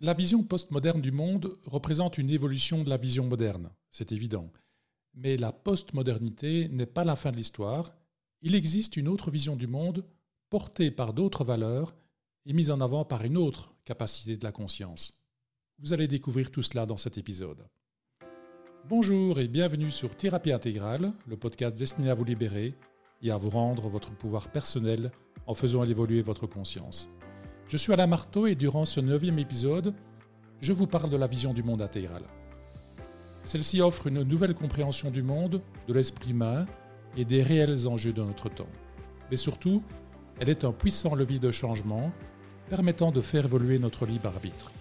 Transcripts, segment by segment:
La vision postmoderne du monde représente une évolution de la vision moderne, c'est évident. Mais la postmodernité n'est pas la fin de l'histoire. Il existe une autre vision du monde portée par d'autres valeurs et mise en avant par une autre capacité de la conscience. Vous allez découvrir tout cela dans cet épisode. Bonjour et bienvenue sur Thérapie intégrale, le podcast destiné à vous libérer et à vous rendre votre pouvoir personnel en faisant évoluer votre conscience. Je suis Alain Marteau et durant ce neuvième épisode, je vous parle de la vision du monde intégral. Celle-ci offre une nouvelle compréhension du monde, de l'esprit humain et des réels enjeux de notre temps. Mais surtout, elle est un puissant levier de changement permettant de faire évoluer notre libre arbitre.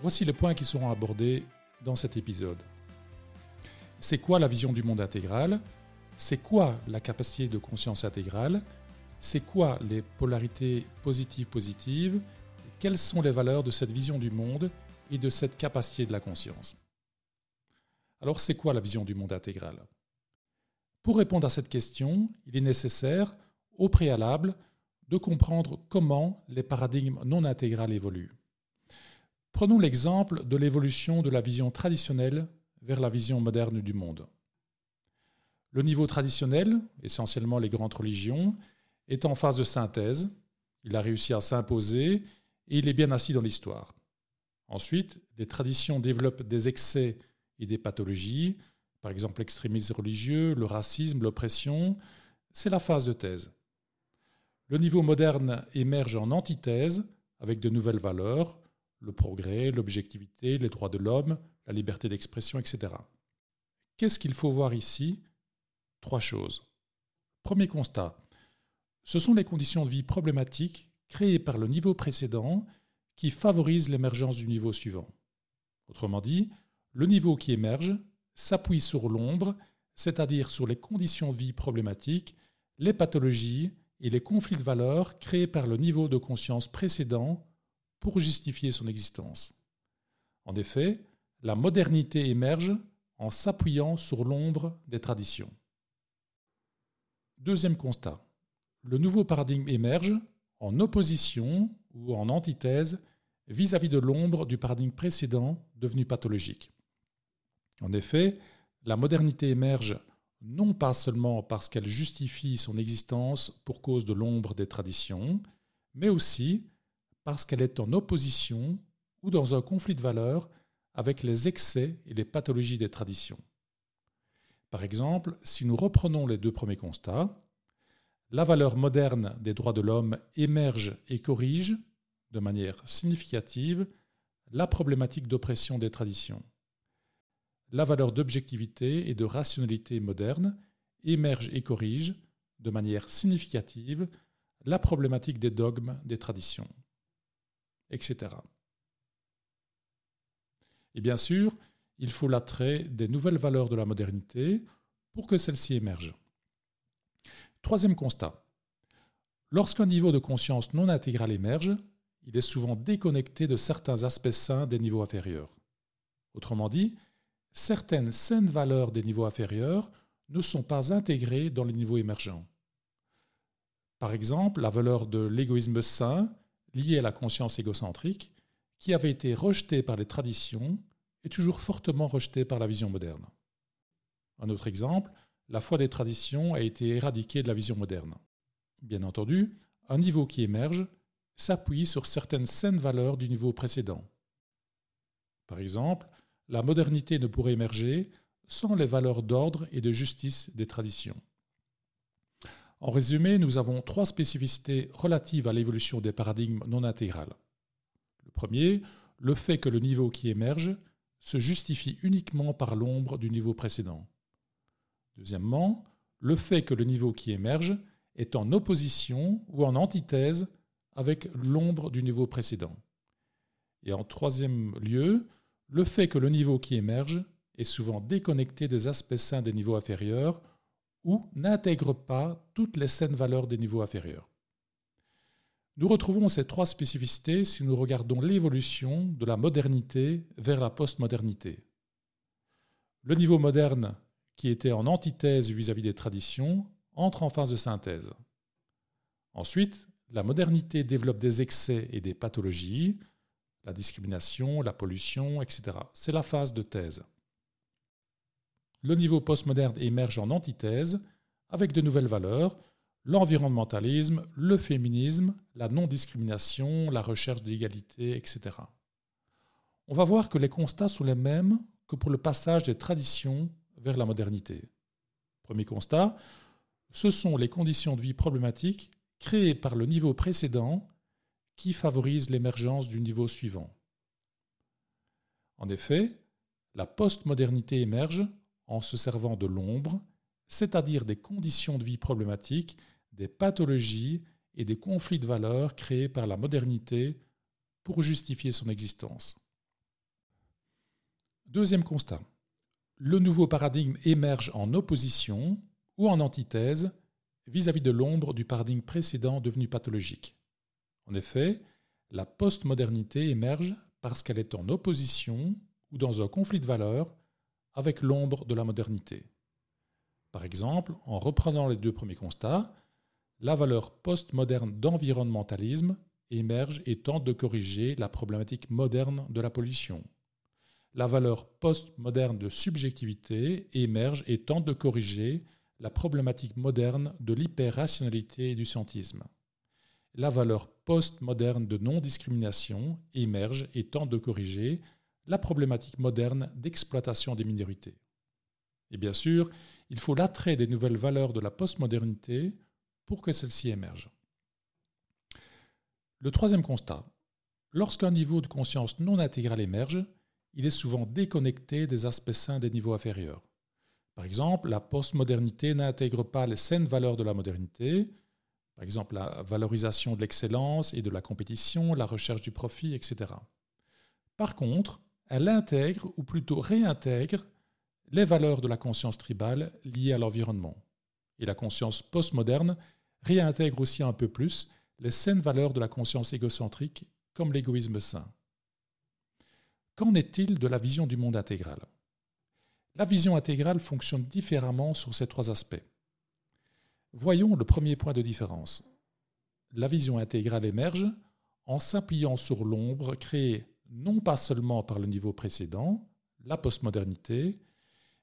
Voici les points qui seront abordés dans cet épisode. C'est quoi la vision du monde intégral? C'est quoi la capacité de conscience intégrale? C'est quoi les polarités positives-positives Quelles sont les valeurs de cette vision du monde et de cette capacité de la conscience? Alors c'est quoi la vision du monde intégral? Pour répondre à cette question, il est nécessaire, au préalable, de comprendre comment les paradigmes non intégrales évoluent. Prenons l'exemple de l'évolution de la vision traditionnelle vers la vision moderne du monde. Le niveau traditionnel, essentiellement les grandes religions, est en phase de synthèse, il a réussi à s'imposer et il est bien assis dans l'histoire. Ensuite, les traditions développent des excès et des pathologies, par exemple l'extrémisme religieux, le racisme, l'oppression. C'est la phase de thèse. Le niveau moderne émerge en antithèse avec de nouvelles valeurs, le progrès, l'objectivité, les droits de l'homme, la liberté d'expression, etc. Qu'est-ce qu'il faut voir ici? Trois choses. Premier constat, ce sont les conditions de vie problématiques créées par le niveau précédent qui favorisent l'émergence du niveau suivant. Autrement dit, le niveau qui émerge s'appuie sur l'ombre, c'est-à-dire sur les conditions de vie problématiques, les pathologies et les conflits de valeurs créés par le niveau de conscience précédent pour justifier son existence. En effet, la modernité émerge en s'appuyant sur l'ombre des traditions. Deuxième constat le nouveau paradigme émerge en opposition ou en antithèse vis-à-vis de l'ombre du paradigme précédent devenu pathologique. En effet, la modernité émerge non pas seulement parce qu'elle justifie son existence pour cause de l'ombre des traditions, mais aussi parce qu'elle est en opposition ou dans un conflit de valeurs avec les excès et les pathologies des traditions. Par exemple, si nous reprenons les deux premiers constats, la valeur moderne des droits de l'homme émerge et corrige, de manière significative, la problématique d'oppression des traditions. La valeur d'objectivité et de rationalité moderne émerge et corrige, de manière significative, la problématique des dogmes des traditions, etc. Et bien sûr, il faut l'attrait des nouvelles valeurs de la modernité pour que celles-ci émergent. Troisième constat. Lorsqu'un niveau de conscience non intégral émerge, il est souvent déconnecté de certains aspects sains des niveaux inférieurs. Autrement dit, certaines saines valeurs des niveaux inférieurs ne sont pas intégrées dans les niveaux émergents. Par exemple, la valeur de l'égoïsme sain, liée à la conscience égocentrique, qui avait été rejetée par les traditions, est toujours fortement rejetée par la vision moderne. Un autre exemple, la foi des traditions a été éradiquée de la vision moderne. Bien entendu, un niveau qui émerge s'appuie sur certaines saines valeurs du niveau précédent. Par exemple, la modernité ne pourrait émerger sans les valeurs d'ordre et de justice des traditions. En résumé, nous avons trois spécificités relatives à l'évolution des paradigmes non intégrales. Le premier, le fait que le niveau qui émerge se justifie uniquement par l'ombre du niveau précédent. Deuxièmement, le fait que le niveau qui émerge est en opposition ou en antithèse avec l'ombre du niveau précédent. Et en troisième lieu, le fait que le niveau qui émerge est souvent déconnecté des aspects sains des niveaux inférieurs ou n'intègre pas toutes les saines valeurs des niveaux inférieurs. Nous retrouvons ces trois spécificités si nous regardons l'évolution de la modernité vers la postmodernité. Le niveau moderne qui était en antithèse vis-à-vis des traditions, entre en phase de synthèse. Ensuite, la modernité développe des excès et des pathologies. la discrimination, la pollution, etc. C'est la phase de thèse. Le niveau postmoderne émerge en antithèse avec de nouvelles valeurs, l'environnementalisme, le féminisme, la non-discrimination, la recherche d'égalité, etc. On va voir que les constats sont les mêmes que pour le passage des traditions vers la modernité. Premier constat, ce sont les conditions de vie problématiques créées par le niveau précédent qui favorisent l'émergence du niveau suivant. En effet, la postmodernité émerge en se servant de l'ombre, c'est-à-dire des conditions de vie problématiques, des pathologies et des conflits de valeurs créés par la modernité pour justifier son existence. Deuxième constat. Le nouveau paradigme émerge en opposition ou en antithèse vis-à-vis de l'ombre du paradigme précédent devenu pathologique. En effet, la postmodernité émerge parce qu'elle est en opposition ou dans un conflit de valeurs avec l'ombre de la modernité. Par exemple, en reprenant les deux premiers constats, la valeur postmoderne d'environnementalisme émerge et tente de corriger la problématique moderne de la pollution. La valeur postmoderne de subjectivité émerge et tente de corriger la problématique moderne de l'hyperrationalité et du scientisme. La valeur postmoderne de non-discrimination émerge et tente de corriger la problématique moderne d'exploitation des minorités. Et bien sûr, il faut l'attrait des nouvelles valeurs de la postmodernité pour que celles-ci émergent. Le troisième constat. Lorsqu'un niveau de conscience non intégral émerge, il est souvent déconnecté des aspects sains des niveaux inférieurs. Par exemple, la postmodernité n'intègre pas les saines valeurs de la modernité, par exemple la valorisation de l'excellence et de la compétition, la recherche du profit, etc. Par contre, elle intègre, ou plutôt réintègre, les valeurs de la conscience tribale liées à l'environnement. Et la conscience postmoderne réintègre aussi un peu plus les saines valeurs de la conscience égocentrique, comme l'égoïsme sain. Qu'en est-il de la vision du monde intégral? La vision intégrale fonctionne différemment sur ces trois aspects. Voyons le premier point de différence. La vision intégrale émerge en s'appuyant sur l'ombre créée non pas seulement par le niveau précédent, la postmodernité,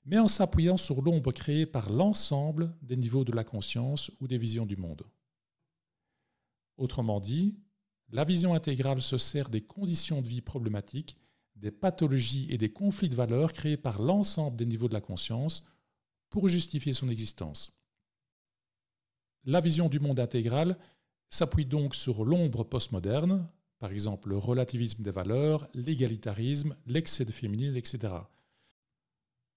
mais en s'appuyant sur l'ombre créée par l'ensemble des niveaux de la conscience ou des visions du monde. Autrement dit, la vision intégrale se sert des conditions de vie problématiques, des pathologies et des conflits de valeurs créés par l'ensemble des niveaux de la conscience pour justifier son existence. La vision du monde intégral s'appuie donc sur l'ombre postmoderne, par exemple le relativisme des valeurs, l'égalitarisme, l'excès de féminisme, etc.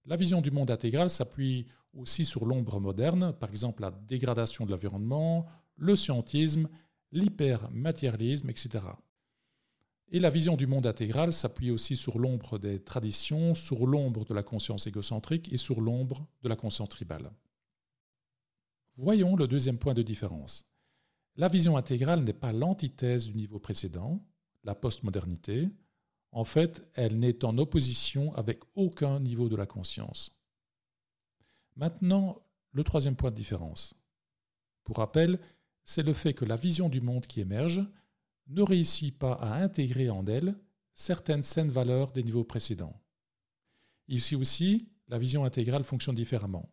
La vision du monde intégral s'appuie aussi sur l'ombre moderne, par exemple la dégradation de l'environnement, le scientisme, l'hypermatérialisme, etc. Et la vision du monde intégral s'appuie aussi sur l'ombre des traditions, sur l'ombre de la conscience égocentrique et sur l'ombre de la conscience tribale. Voyons le deuxième point de différence. La vision intégrale n'est pas l'antithèse du niveau précédent, la postmodernité. En fait, elle n'est en opposition avec aucun niveau de la conscience. Maintenant, le troisième point de différence. Pour rappel, c'est le fait que la vision du monde qui émerge ne réussit pas à intégrer en elle certaines saines valeurs des niveaux précédents. Ici aussi, la vision intégrale fonctionne différemment.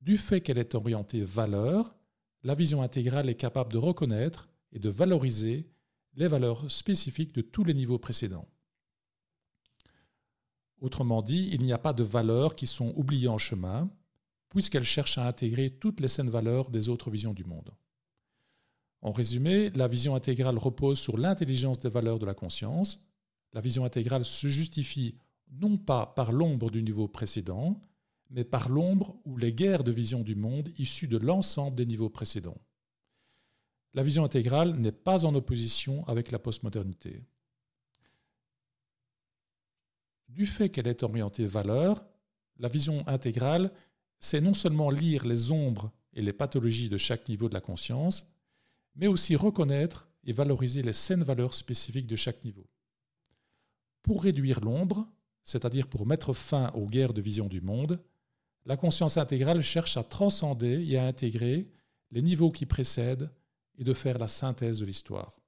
Du fait qu'elle est orientée valeur, la vision intégrale est capable de reconnaître et de valoriser les valeurs spécifiques de tous les niveaux précédents. Autrement dit, il n'y a pas de valeurs qui sont oubliées en chemin, puisqu'elles cherchent à intégrer toutes les saines valeurs des autres visions du monde. En résumé, la vision intégrale repose sur l'intelligence des valeurs de la conscience. La vision intégrale se justifie non pas par l'ombre du niveau précédent, mais par l'ombre ou les guerres de vision du monde issues de l'ensemble des niveaux précédents. La vision intégrale n'est pas en opposition avec la postmodernité. Du fait qu'elle est orientée valeur, la vision intégrale, c'est non seulement lire les ombres et les pathologies de chaque niveau de la conscience, mais aussi reconnaître et valoriser les saines valeurs spécifiques de chaque niveau. Pour réduire l'ombre, c'est-à-dire pour mettre fin aux guerres de vision du monde, la conscience intégrale cherche à transcender et à intégrer les niveaux qui précèdent et de faire la synthèse de l'histoire.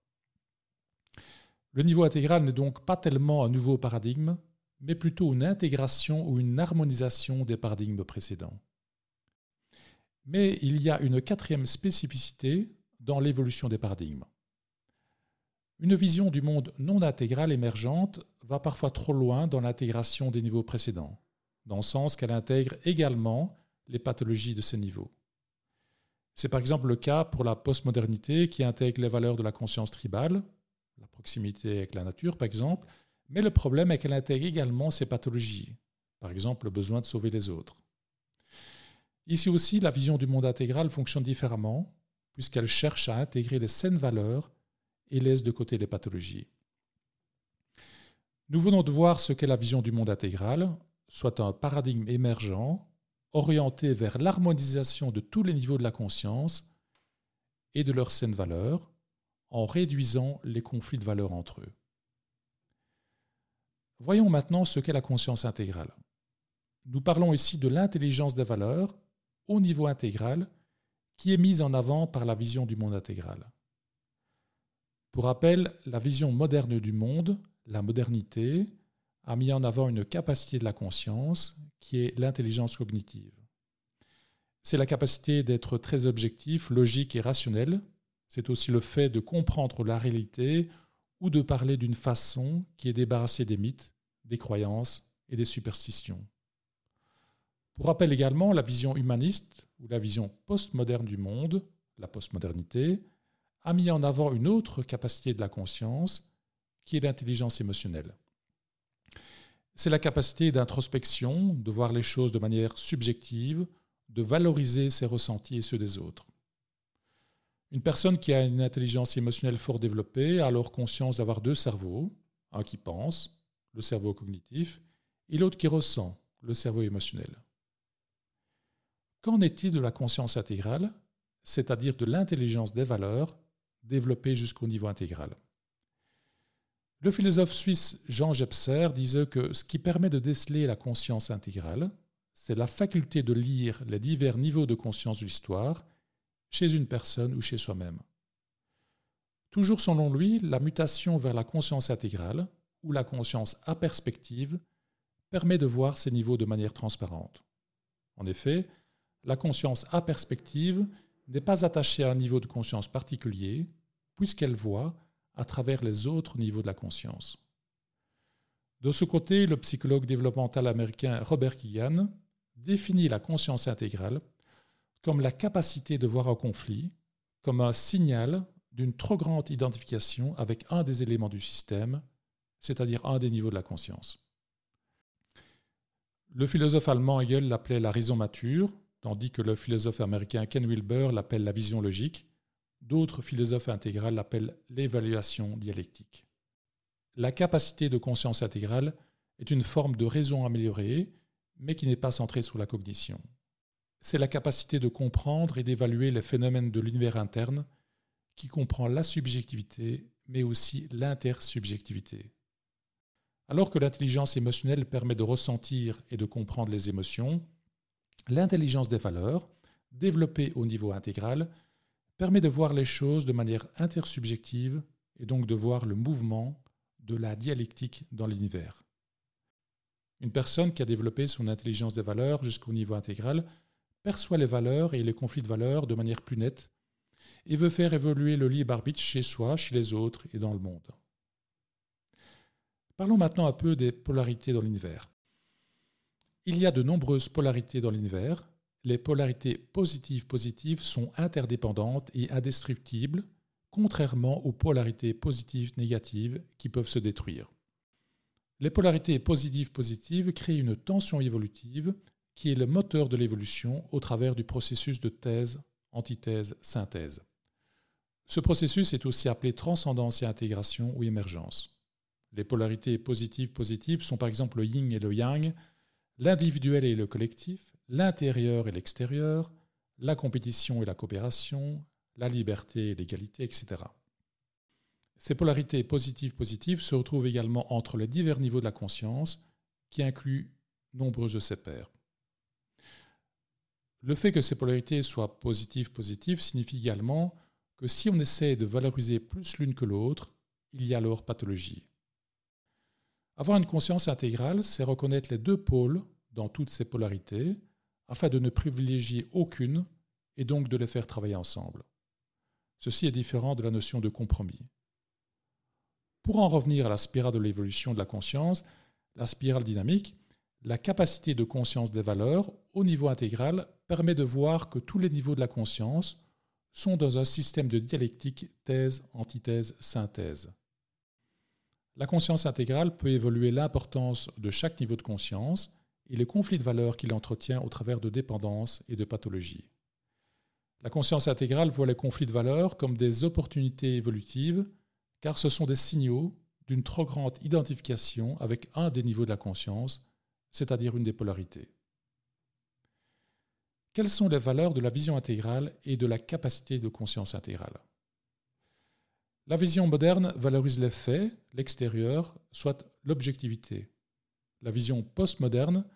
Le niveau intégral n'est donc pas tellement un nouveau paradigme, mais plutôt une intégration ou une harmonisation des paradigmes précédents. Mais il y a une quatrième spécificité dans l'évolution des paradigmes. Une vision du monde non intégral émergente va parfois trop loin dans l'intégration des niveaux précédents, dans le sens qu'elle intègre également les pathologies de ces niveaux. C'est par exemple le cas pour la postmodernité qui intègre les valeurs de la conscience tribale, la proximité avec la nature par exemple, mais le problème est qu'elle intègre également ces pathologies, par exemple le besoin de sauver les autres. Ici aussi, la vision du monde intégral fonctionne différemment, puisqu'elle cherche à intégrer les saines valeurs et laisse de côté les pathologies. Nous venons de voir ce qu'est la vision du monde intégral, soit un paradigme émergent orienté vers l'harmonisation de tous les niveaux de la conscience et de leurs saines valeurs, en réduisant les conflits de valeurs entre eux. Voyons maintenant ce qu'est la conscience intégrale. Nous parlons ici de l'intelligence des valeurs au niveau intégral qui est mise en avant par la vision du monde intégral. Pour rappel, la vision moderne du monde, la modernité, a mis en avant une capacité de la conscience qui est l'intelligence cognitive. C'est la capacité d'être très objectif, logique et rationnel. C'est aussi le fait de comprendre la réalité ou de parler d'une façon qui est débarrassée des mythes, des croyances et des superstitions. Pour rappel également, la vision humaniste ou la vision postmoderne du monde, la postmodernité, a mis en avant une autre capacité de la conscience, qui est l'intelligence émotionnelle. C'est la capacité d'introspection, de voir les choses de manière subjective, de valoriser ses ressentis et ceux des autres. Une personne qui a une intelligence émotionnelle fort développée a alors conscience d'avoir deux cerveaux, un qui pense, le cerveau cognitif, et l'autre qui ressent, le cerveau émotionnel. Qu'en est-il de la conscience intégrale, c'est-à-dire de l'intelligence des valeurs développée jusqu'au niveau intégral? Le philosophe suisse Jean Jepser disait que ce qui permet de déceler la conscience intégrale, c'est la faculté de lire les divers niveaux de conscience de l'histoire chez une personne ou chez soi-même. Toujours selon lui, la mutation vers la conscience intégrale, ou la conscience à perspective, permet de voir ces niveaux de manière transparente. En effet, la conscience à perspective n'est pas attachée à un niveau de conscience particulier, puisqu'elle voit à travers les autres niveaux de la conscience. De ce côté, le psychologue développemental américain Robert Keegan définit la conscience intégrale comme la capacité de voir un conflit comme un signal d'une trop grande identification avec un des éléments du système, c'est-à-dire un des niveaux de la conscience. Le philosophe allemand Hegel l'appelait la raison mature, tandis que le philosophe américain Ken Wilber l'appelle la vision logique. D'autres philosophes intégrales l'appellent l'évaluation dialectique. La capacité de conscience intégrale est une forme de raison améliorée, mais qui n'est pas centrée sur la cognition. C'est la capacité de comprendre et d'évaluer les phénomènes de l'univers interne qui comprend la subjectivité, mais aussi l'intersubjectivité. Alors que l'intelligence émotionnelle permet de ressentir et de comprendre les émotions, L'intelligence des valeurs, développée au niveau intégral, permet de voir les choses de manière intersubjective et donc de voir le mouvement de la dialectique dans l'univers. Une personne qui a développé son intelligence des valeurs jusqu'au niveau intégral perçoit les valeurs et les conflits de valeurs de manière plus nette et veut faire évoluer le libre arbitre chez soi, chez les autres et dans le monde. Parlons maintenant un peu des polarités dans l'univers. Il y a de nombreuses polarités dans l'univers. Les polarités positives-positives sont interdépendantes et indestructibles, contrairement aux polarités positives-négatives qui peuvent se détruire. Les polarités positives-positives créent une tension évolutive qui est le moteur de l'évolution au travers du processus de thèse, antithèse, synthèse. Ce processus est aussi appelé transcendance et intégration ou émergence. Les polarités positives-positives sont par exemple le yin et le yang, l'individuel et le collectif, l'intérieur et l'extérieur, la compétition et la coopération, la liberté et l'égalité, etc. Ces polarités positives-positives se retrouvent également entre les divers niveaux de la conscience, qui incluent nombreux de ses pairs. Le fait que ces polarités soient positives-positives signifie également que si on essaie de valoriser plus l'une que l'autre, il y a alors pathologie. Avoir une conscience intégrale, c'est reconnaître les deux pôles dans toutes ces polarités, afin de ne privilégier aucune et donc de les faire travailler ensemble. Ceci est différent de la notion de compromis. Pour en revenir à la spirale de l'évolution de la conscience, la spirale dynamique, la capacité de conscience des valeurs au niveau intégral permet de voir que tous les niveaux de la conscience sont dans un système de dialectique thèse, antithèse, synthèse. La conscience intégrale peut évoluer l'importance de chaque niveau de conscience et les conflits de valeurs qu'il entretient au travers de dépendances et de pathologies. La conscience intégrale voit les conflits de valeurs comme des opportunités évolutives, car ce sont des signaux d'une trop grande identification avec un des niveaux de la conscience, c'est-à-dire une des polarités. Quelles sont les valeurs de la vision intégrale et de la capacité de conscience intégrale? La vision moderne valorise les faits, l'extérieur, soit l'objectivité. La vision postmoderne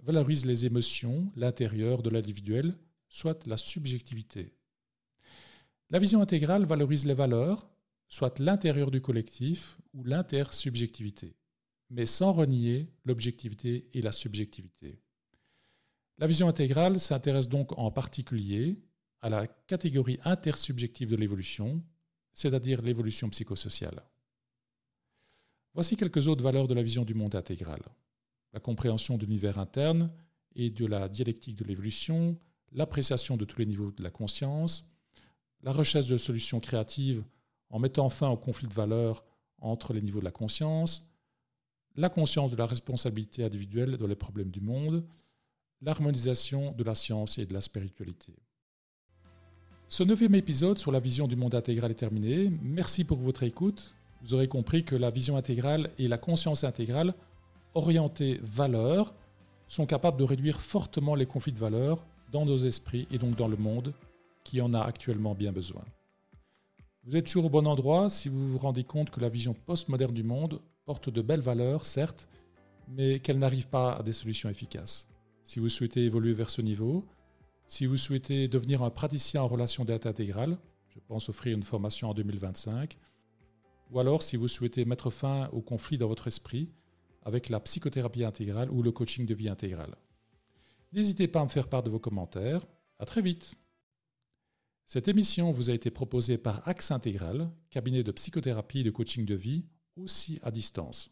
valorise les émotions, l'intérieur de l'individuel, soit la subjectivité. La vision intégrale valorise les valeurs, soit l'intérieur du collectif ou l'intersubjectivité, mais sans renier l'objectivité et la subjectivité. La vision intégrale s'intéresse donc en particulier à la catégorie intersubjective de l'évolution, c'est-à-dire l'évolution psychosociale. Voici quelques autres valeurs de la vision du monde intégral. La compréhension de l'univers interne et de la dialectique de l'évolution, l'appréciation de tous les niveaux de la conscience, la recherche de solutions créatives en mettant fin au conflit de valeurs entre les niveaux de la conscience, la conscience de la responsabilité individuelle dans les problèmes du monde, l'harmonisation de la science et de la spiritualité. Ce neuvième épisode sur la vision du monde intégral est terminé. Merci pour votre écoute. Vous aurez compris que la vision intégrale et la conscience intégrale, orientées valeurs, sont capables de réduire fortement les conflits de valeurs dans nos esprits et donc dans le monde qui en a actuellement bien besoin. Vous êtes toujours au bon endroit si vous vous rendez compte que la vision postmoderne du monde porte de belles valeurs, certes, mais qu'elle n'arrive pas à des solutions efficaces. Si vous souhaitez évoluer vers ce niveau, si vous souhaitez devenir un praticien en relation d'aide intégrale, je pense offrir une formation en 2025, ou alors si vous souhaitez mettre fin au conflit dans votre esprit avec la psychothérapie intégrale ou le coaching de vie intégrale. N'hésitez pas à me faire part de vos commentaires. À très vite. Cette émission vous a été proposée par Axe Intégral, cabinet de psychothérapie et de coaching de vie, aussi à distance.